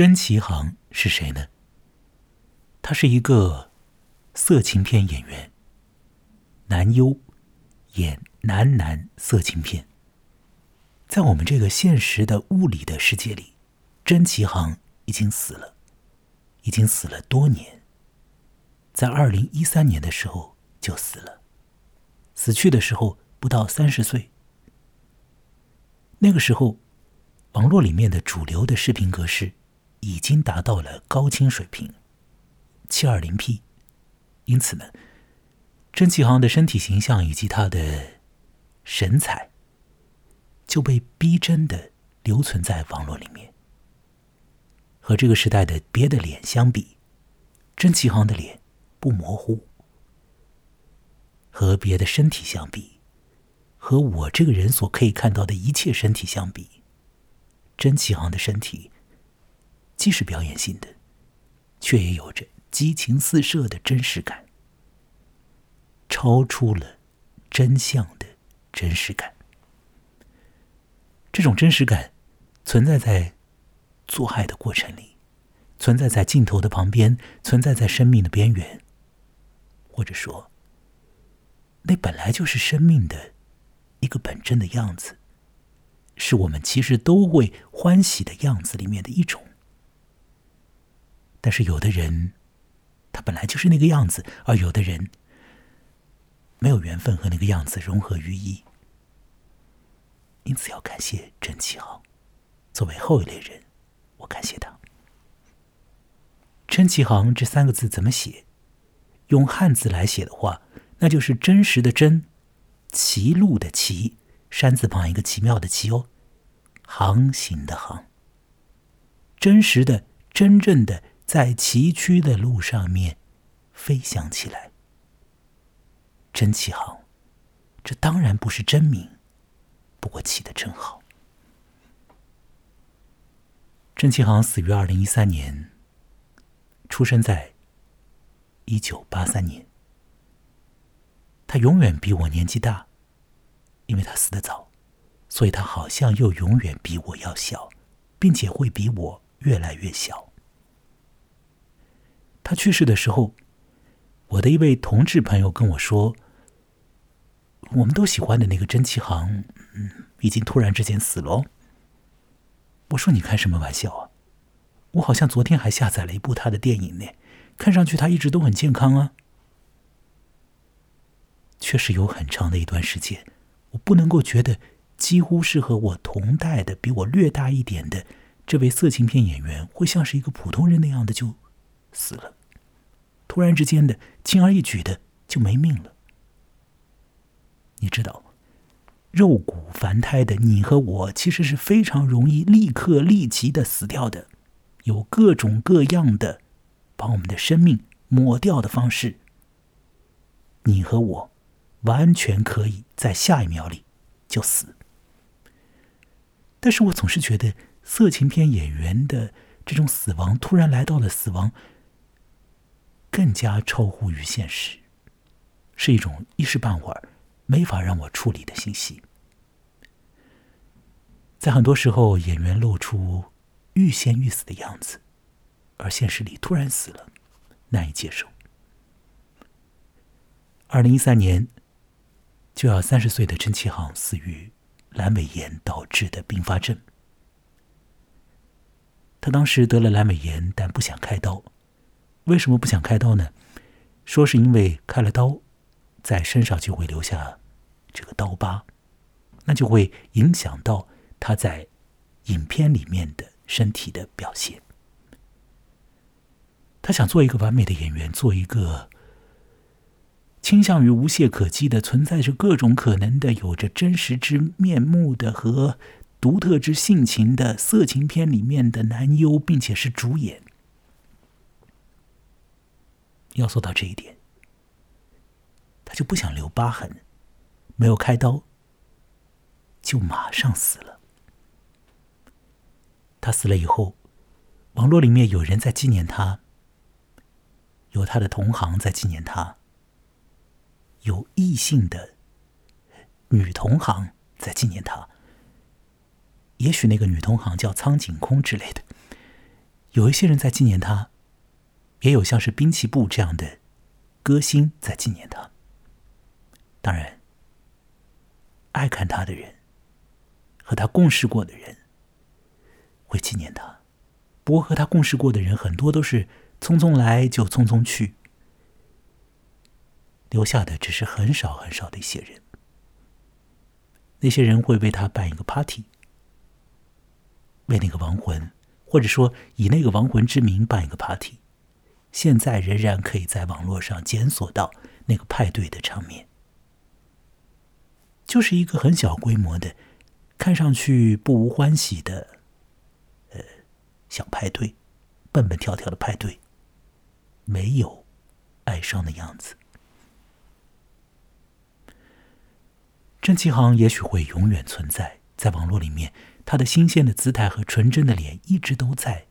甄其航是谁呢？他是一个色情片演员，男优，演男男色情片。在我们这个现实的物理的世界里，甄其航已经死了，已经死了多年。在二零一三年的时候就死了，死去的时候不到三十岁。那个时候，网络里面的主流的视频格式已经达到了高清水平，七二零 P，因此呢，甄启航的身体形象以及他的神采。就被逼真的留存在网络里面。和这个时代的别的脸相比，甄启航的脸不模糊；和别的身体相比，和我这个人所可以看到的一切身体相比，甄启航的身体既是表演性的，却也有着激情四射的真实感，超出了真相的真实感。这种真实感存在在做爱的过程里，存在在镜头的旁边，存在在生命的边缘，或者说，那本来就是生命的一个本真的样子，是我们其实都会欢喜的样子里面的一种。但是有的人，他本来就是那个样子，而有的人没有缘分和那个样子融合于一。因此，要感谢甄启航。作为后一类人，我感谢他。甄启航这三个字怎么写？用汉字来写的话，那就是真实的“真”，歧路的“歧”，山字旁一个奇妙的“奇”哦，航行的“航”。真实的、真正的在崎岖的路上面飞翔起来。真启航，这当然不是真名。不过起的真好。郑其航死于二零一三年，出生在一九八三年。他永远比我年纪大，因为他死的早，所以他好像又永远比我要小，并且会比我越来越小。他去世的时候，我的一位同志朋友跟我说。我们都喜欢的那个甄其航，嗯，已经突然之间死了。我说你开什么玩笑啊？我好像昨天还下载了一部他的电影呢，看上去他一直都很健康啊。确实有很长的一段时间，我不能够觉得几乎是和我同代的、比我略大一点的这位色情片演员会像是一个普通人那样的就死了，突然之间的轻而易举的就没命了。你知道，肉骨凡胎的你和我，其实是非常容易立刻立即的死掉的，有各种各样的把我们的生命抹掉的方式。你和我完全可以在下一秒里就死，但是我总是觉得色情片演员的这种死亡突然来到了死亡，更加超乎于现实，是一种一时半会儿。没法让我处理的信息，在很多时候，演员露出欲仙欲死的样子，而现实里突然死了，难以接受。二零一三年，就要三十岁的陈其航死于阑尾炎导致的并发症。他当时得了阑尾炎，但不想开刀。为什么不想开刀呢？说是因为开了刀，在身上就会留下。这个刀疤，那就会影响到他在影片里面的身体的表现。他想做一个完美的演员，做一个倾向于无懈可击的、存在着各种可能的、有着真实之面目的和独特之性情的色情片里面的男优，并且是主演。要做到这一点，他就不想留疤痕。没有开刀，就马上死了。他死了以后，网络里面有人在纪念他，有他的同行在纪念他，有异性的女同行在纪念他。也许那个女同行叫苍井空之类的，有一些人在纪念他，也有像是滨崎步这样的歌星在纪念他。当然，爱看他的人和他共事过的人会纪念他。不过，和他共事过的人很多都是匆匆来就匆匆去，留下的只是很少很少的一些人。那些人会为他办一个 party，为那个亡魂。或者说，以那个亡魂之名办一个 party，现在仍然可以在网络上检索到那个派对的场面，就是一个很小规模的，看上去不无欢喜的，呃，小派对，蹦蹦跳跳的派对，没有哀伤的样子。郑其航也许会永远存在在网络里面。他的新鲜的姿态和纯真的脸一直都在，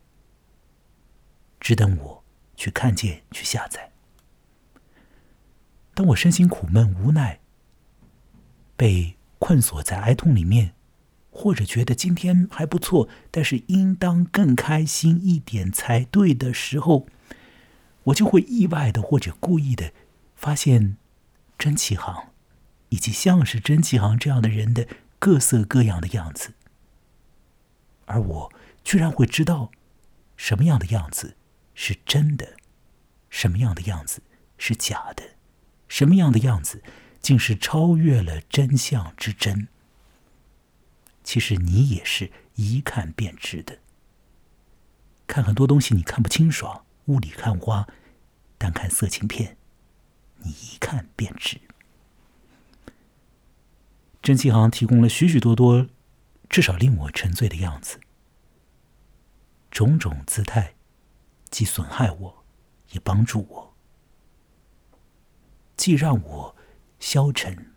只等我去看见、去下载。当我身心苦闷、无奈，被困锁在哀痛里面，或者觉得今天还不错，但是应当更开心一点才对的时候，我就会意外的或者故意的发现真气行，以及像是真气行这样的人的各色各样的样子。而我居然会知道，什么样的样子是真的，什么样的样子是假的，什么样的样子竟是超越了真相之真。其实你也是一看便知的。看很多东西你看不清爽，雾里看花，单看色情片，你一看便知。真气行提供了许许多多。至少令我沉醉的样子，种种姿态，既损害我，也帮助我；既让我消沉，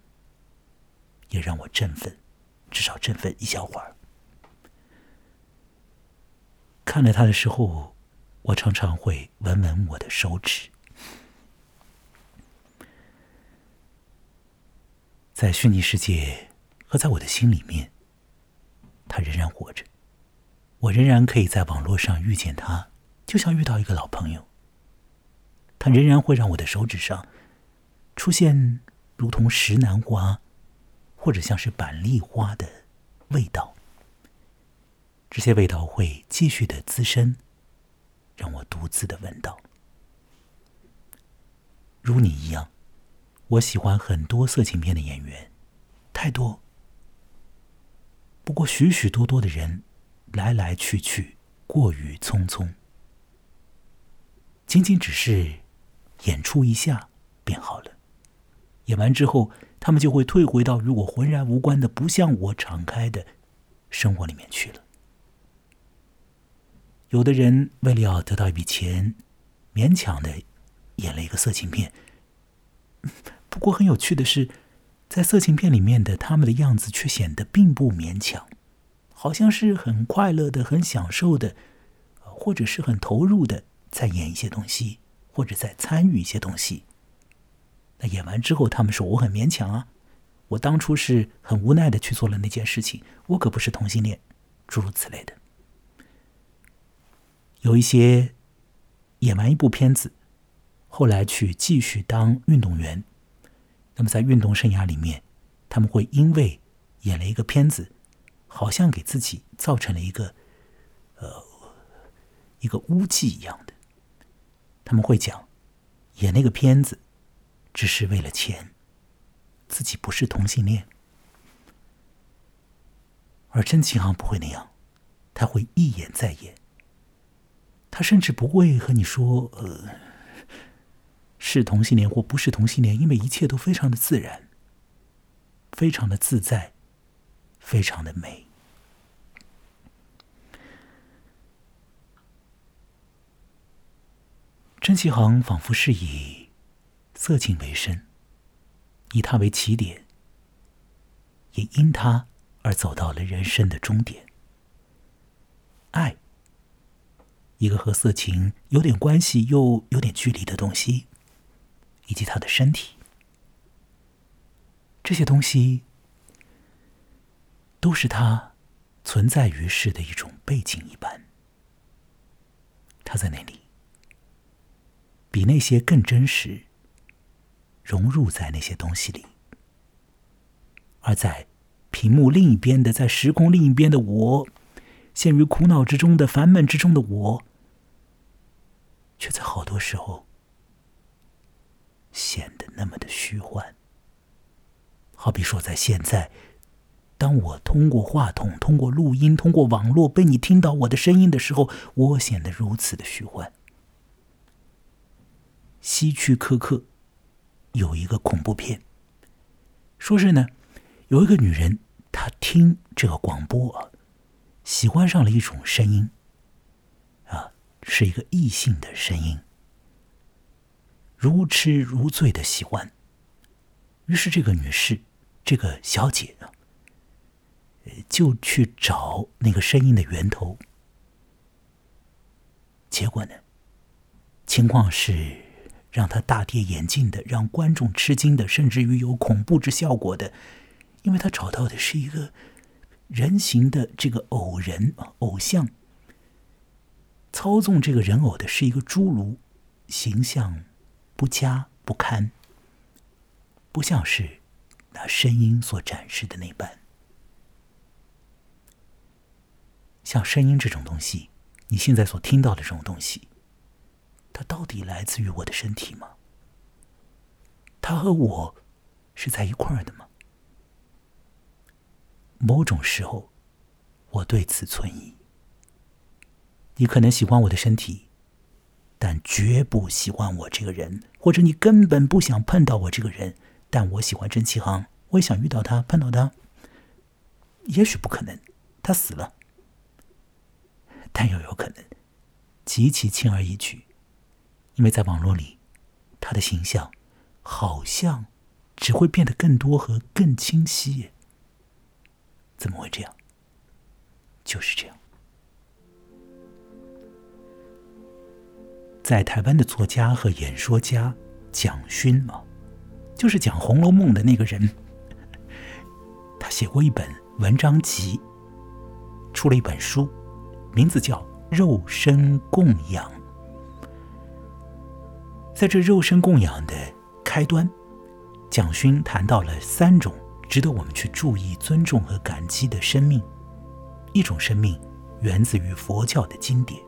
也让我振奋，至少振奋一小会儿。看了他的时候，我常常会闻闻我的手指，在虚拟世界和在我的心里面。他仍然活着，我仍然可以在网络上遇见他，就像遇到一个老朋友。他仍然会让我的手指上出现如同石楠花，或者像是板栗花的味道。这些味道会继续的滋生，让我独自的闻到。如你一样，我喜欢很多色情片的演员，太多。不过，许许多多的人来来去去，过于匆匆，仅仅只是演出一下便好了。演完之后，他们就会退回到与我浑然无关的、不向我敞开的生活里面去了。有的人为了要得到一笔钱，勉强的演了一个色情片。不过，很有趣的是。在色情片里面的他们的样子却显得并不勉强，好像是很快乐的、很享受的，或者是很投入的在演一些东西，或者在参与一些东西。那演完之后，他们说我很勉强啊，我当初是很无奈的去做了那件事情，我可不是同性恋，诸如此类的。有一些演完一部片子，后来去继续当运动员。那么，在运动生涯里面，他们会因为演了一个片子，好像给自己造成了一个呃一个污迹一样的。他们会讲，演那个片子只是为了钱，自己不是同性恋。而真情行不会那样，他会一演再演，他甚至不会和你说呃。是同性恋或不是同性恋，因为一切都非常的自然，非常的自在，非常的美。甄其航仿佛是以色情为生，以他为起点，也因他而走到了人生的终点。爱，一个和色情有点关系又有点距离的东西。以及他的身体，这些东西都是他存在于世的一种背景一般。他在那里，比那些更真实，融入在那些东西里。而在屏幕另一边的，在时空另一边的我，陷于苦恼之中的烦闷之中的我，却在好多时候显得那么的虚幻。好比说，在现在。当我通过话筒、通过录音、通过网络被你听到我的声音的时候，我显得如此的虚幻。希区柯克有一个恐怖片，说是呢，有一个女人，她听这个广播啊，喜欢上了一种声音，啊，是一个异性的声音，如痴如醉的喜欢。于是这个女士，这个小姐啊。就去找那个声音的源头，结果呢，情况是让他大跌眼镜的，让观众吃惊的，甚至于有恐怖之效果的，因为他找到的是一个人形的这个偶人，偶像，操纵这个人偶的是一个侏儒，形象不佳不堪，不像是那声音所展示的那般。像声音这种东西，你现在所听到的这种东西，它到底来自于我的身体吗？它和我是在一块儿的吗？某种时候，我对此存疑。你可能喜欢我的身体，但绝不喜欢我这个人，或者你根本不想碰到我这个人，但我喜欢郑启航，我也想遇到他，碰到他。也许不可能，他死了。但又有可能极其轻而易举，因为在网络里，他的形象好像只会变得更多和更清晰。怎么会这样？就是这样。在台湾的作家和演说家蒋勋啊，就是讲《红楼梦》的那个人，他写过一本文章集，出了一本书。名字叫肉身供养。在这肉身供养的开端，蒋勋谈到了三种值得我们去注意、尊重和感激的生命。一种生命源自于佛教的经典，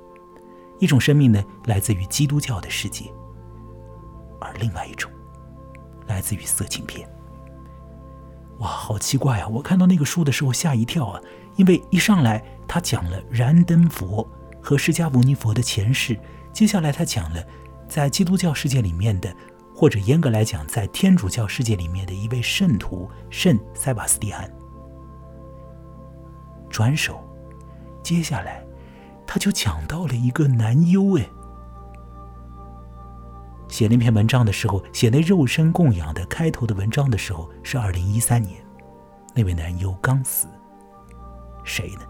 一种生命呢来自于基督教的世界，而另外一种来自于色情片。哇，好奇怪啊！我看到那个书的时候吓一跳啊，因为一上来。他讲了燃灯佛和释迦牟尼佛的前世，接下来他讲了在基督教世界里面的，或者严格来讲，在天主教世界里面的一位圣徒圣塞巴斯蒂安。转手，接下来他就讲到了一个男优哎，写那篇文章的时候，写那肉身供养的开头的文章的时候是二零一三年，那位男优刚死，谁呢？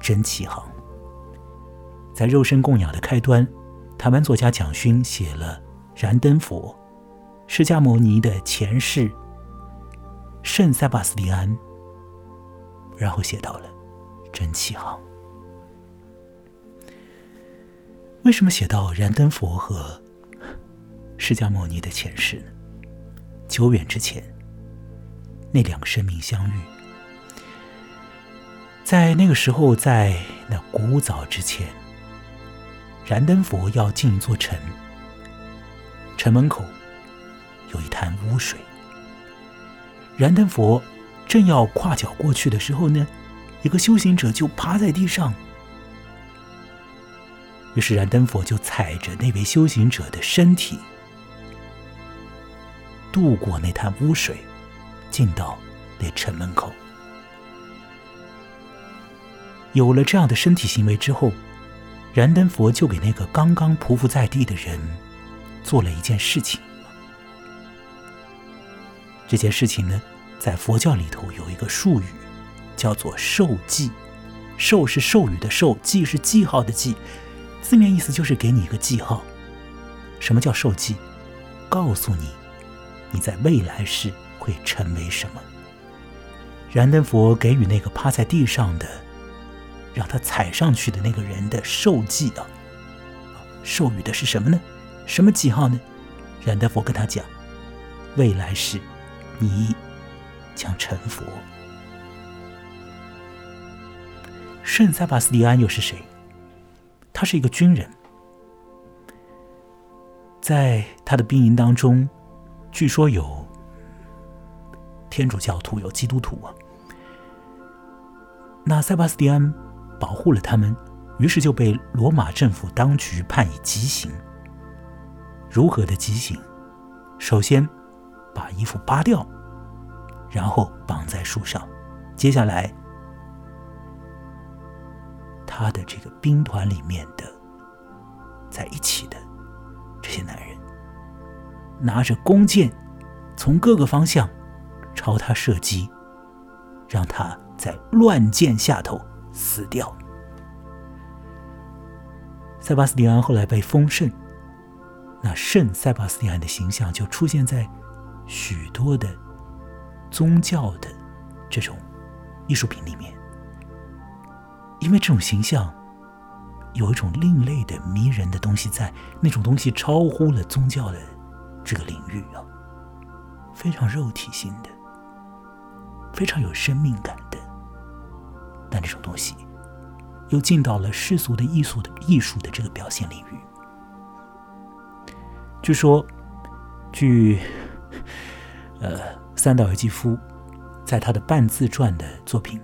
真启航，在肉身供养的开端，台湾作家蒋勋写了燃灯佛、释迦牟尼的前世、圣塞巴斯蒂安，然后写到了真启航。为什么写到燃灯佛和释迦牟尼的前世呢？久远之前，那两个生命相遇。在那个时候，在那古早之前，燃灯佛要进一座城，城门口有一滩污水。燃灯佛正要跨脚过去的时候呢，一个修行者就趴在地上，于是燃灯佛就踩着那位修行者的身体，渡过那滩污水，进到那城门口。有了这样的身体行为之后，燃灯佛就给那个刚刚匍匐在地的人做了一件事情。这件事情呢，在佛教里头有一个术语，叫做授记。授是授予的授，记是记号的记，字面意思就是给你一个记号。什么叫授记？告诉你你在未来世会成为什么。燃灯佛给予那个趴在地上的。让他踩上去的那个人的受记啊，授予的是什么呢？什么记号呢？冉德佛跟他讲，未来世你将成佛。圣塞巴斯蒂安又是谁？他是一个军人，在他的兵营当中，据说有天主教徒，有基督徒啊。那塞巴斯蒂安保护了他们，于是就被罗马政府当局判以极刑。如何的极刑？首先把衣服扒掉，然后绑在树上，接下来。他的这个兵团里面的在一起的这些男人，拿着弓箭，从各个方向朝他射击，让他在乱箭下头死掉。塞巴斯蒂安后来被封圣，那圣塞巴斯蒂安的形象就出现在许多的宗教的这种艺术品里面。因为这种形象有一种另类的迷人的东西在，那种东西超乎了宗教的这个领域啊，非常肉体性的，非常有生命感的。但这种东西又进到了世俗的艺术的艺术的这个表现领域。据说，据呃三岛由纪夫在他的半自传的作品。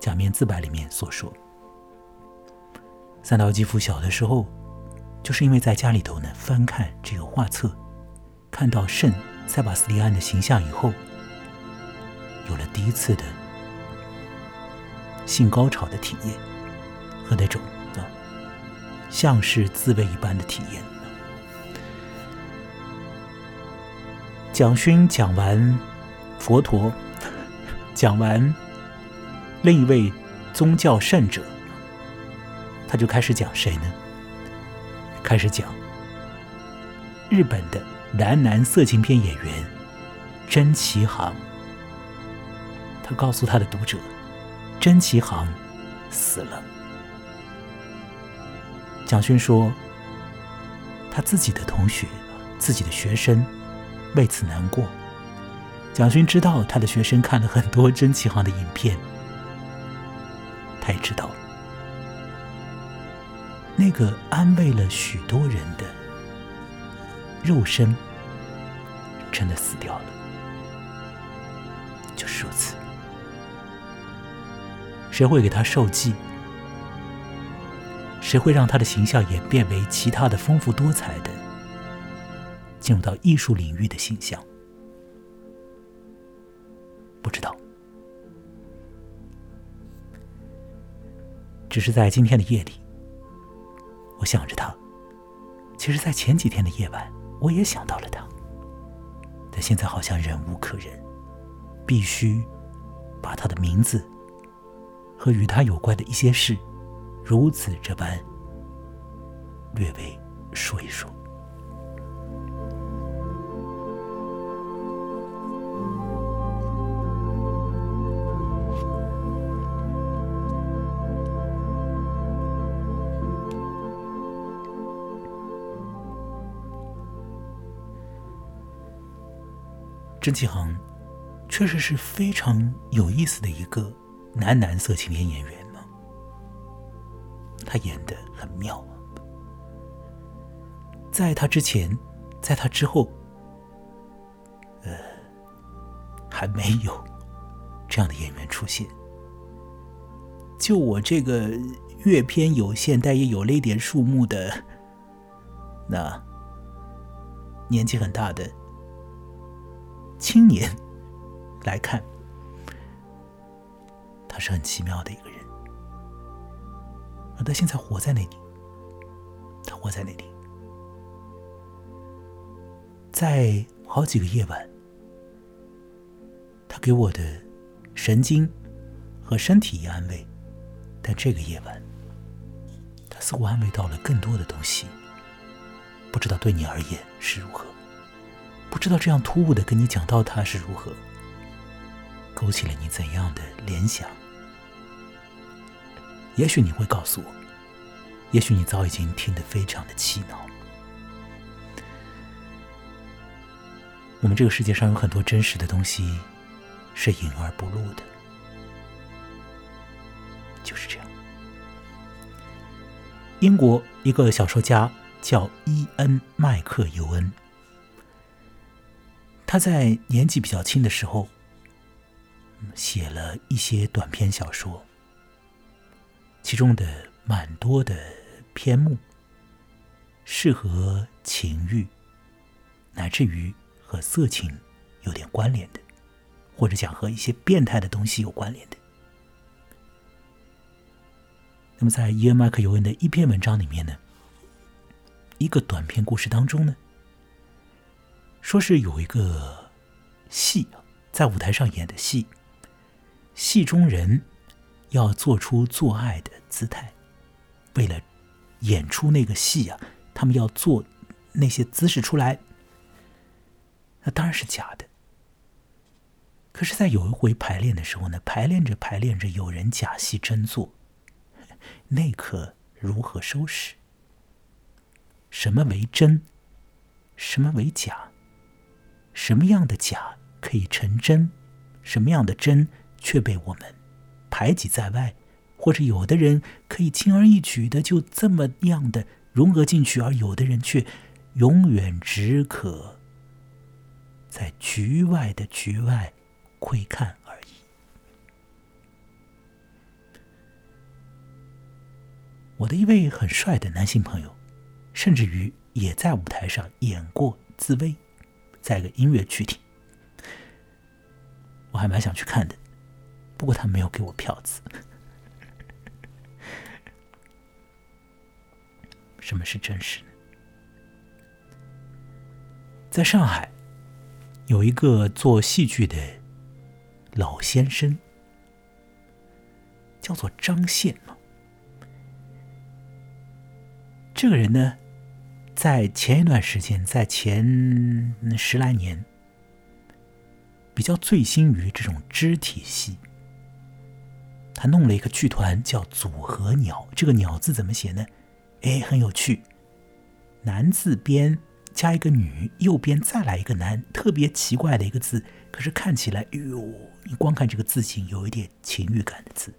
假面自白里面所说，三岛由纪夫小的时候，就是因为在家里头呢翻看这个画册，看到圣塞巴斯蒂安的形象以后，有了第一次的性高潮的体验和那种啊像是自慰一般的体验。蒋勋讲完佛陀，讲完。另一位宗教圣者，他就开始讲谁呢？开始讲日本的男男色情片演员真崎航。他告诉他的读者，真崎航死了。蒋勋说，他自己的同学、自己的学生为此难过。蒋勋知道他的学生看了很多真崎航的影片。他也知道，那个安慰了许多人的肉身，真的死掉了。就是如此，谁会给他受祭？谁会让他的形象演变为其他的丰富多彩的，进入到艺术领域的形象？不知道。只是在今天的夜里，我想着他。其实，在前几天的夜晚，我也想到了他。但现在好像忍无可忍，必须把他的名字和与他有关的一些事，如此这般略微说一说。郑启航确实是非常有意思的一个男男色情片演员呢，他演的很妙啊。在他之前，在他之后，呃，还没有这样的演员出现。就我这个阅片有限，但也有了一点数目的，那年纪很大的。青年来看，他是很奇妙的一个人，而他现在活在那里，他活在那里，在好几个夜晚，他给我的神经和身体以安慰，但这个夜晚，他似乎安慰到了更多的东西，不知道对你而言是如何。不知道这样突兀的跟你讲到他是如何，勾起了你怎样的联想？也许你会告诉我，也许你早已经听得非常的气恼。我们这个世界上有很多真实的东西是隐而不露的，就是这样。英国一个小说家叫伊恩·麦克尤恩，他在年纪比较轻的时候写了一些短篇小说，其中的蛮多的篇目适合情欲，乃至于。和色情有点关联的，或者讲和一些变态的东西有关联的。那么，在伊恩·麦克尤恩的一篇文章里面呢，一个短篇故事当中呢，说是有一个戏在舞台上演的戏，戏中人要做出做爱的姿态，为了演出那个戏啊，他们要做那些姿势出来。那当然是假的。可是，在有一回排练的时候呢，排练着排练着，有人假戏真做，那可如何收拾？什么为真？什么为假？什么样的假可以成真？什么样的真却被我们排挤在外？或者有的人可以轻而易举的就这么样的融合进去，而有的人却永远只可。在局外的局外窥看而已。我的一位很帅的男性朋友，甚至于也在舞台上演过《自慰》，在一个音乐剧里，我还蛮想去看的，不过他没有给我票子。什么是真实呢？在上海。有一个做戏剧的老先生，叫做张宪这个人呢，在前一段时间，在前十来年，比较醉心于这种肢体戏。他弄了一个剧团，叫组合鸟。这个“鸟”字怎么写呢？哎，很有趣，男字边。加一个女，右边再来一个男，特别奇怪的一个字，可是看起来，哎呦，你光看这个字形，有一点情欲感的字，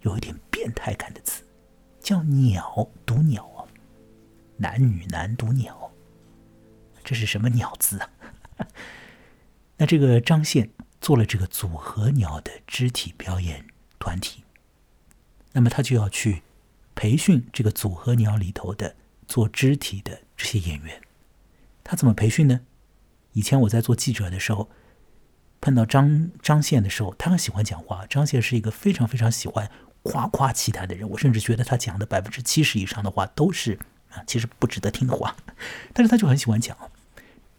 有一点变态感的字，叫鸟，读鸟啊，男女男读鸟，这是什么鸟字啊？那这个张宪做了这个组合鸟的肢体表演团体，那么他就要去培训这个组合鸟里头的做肢体的。这些演员，他怎么培训呢？以前我在做记者的时候，碰到张张宪的时候，他很喜欢讲话。张宪是一个非常非常喜欢夸夸其谈的人，我甚至觉得他讲的百分之七十以上的话都是啊，其实不值得听的话。但是他就很喜欢讲，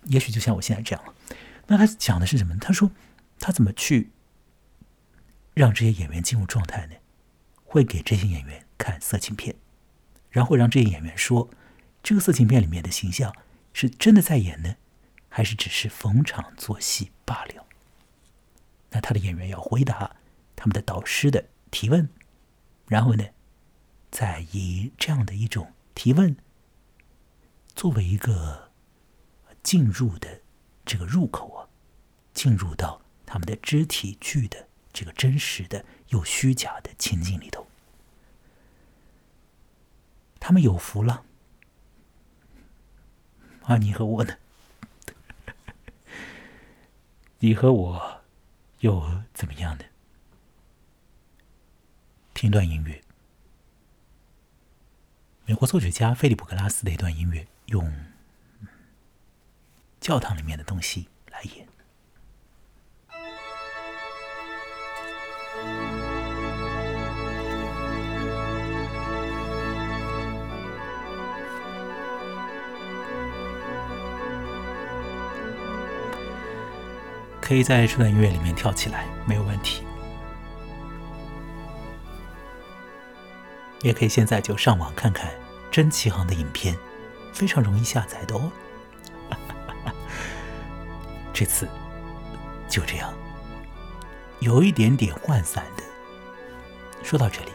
也许就像我现在这样。那他讲的是什么？他说他怎么去让这些演员进入状态呢？会给这些演员看色情片，然后让这些演员说。这个色情片里面的形象是真的在演呢，还是只是逢场作戏罢了？那他的演员要回答他们的导师的提问，然后呢，再以这样的一种提问作为一个进入的这个入口啊，进入到他们的肢体剧的这个真实的又虚假的情境里头，他们有福了。啊，你和我呢？你和我又怎么样呢？听段音乐，美国作曲家菲利普·格拉斯的一段音乐，用教堂里面的东西来演。可以在这段音乐里面跳起来，没有问题。也可以现在就上网看看真奇航的影片，非常容易下载的哦。这次就这样，有一点点涣散的说到这里，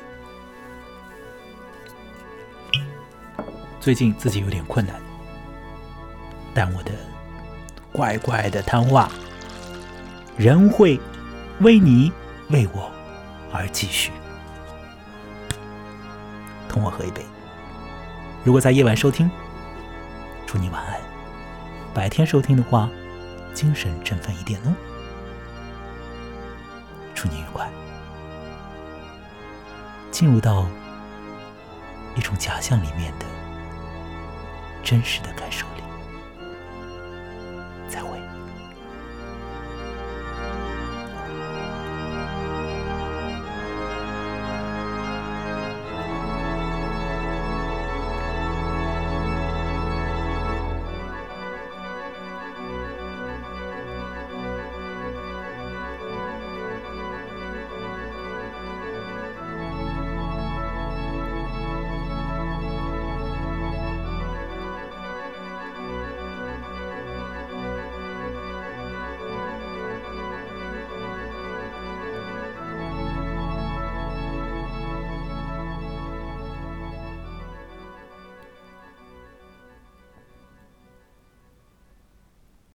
最近自己有点困难，但我的怪怪的谈话仍会为你为我而继续。同我喝一杯。如果在夜晚收听，祝你晚安；白天收听的话，精神振奋一点哦。祝你愉快。进入到一种假象里面的真实的感受，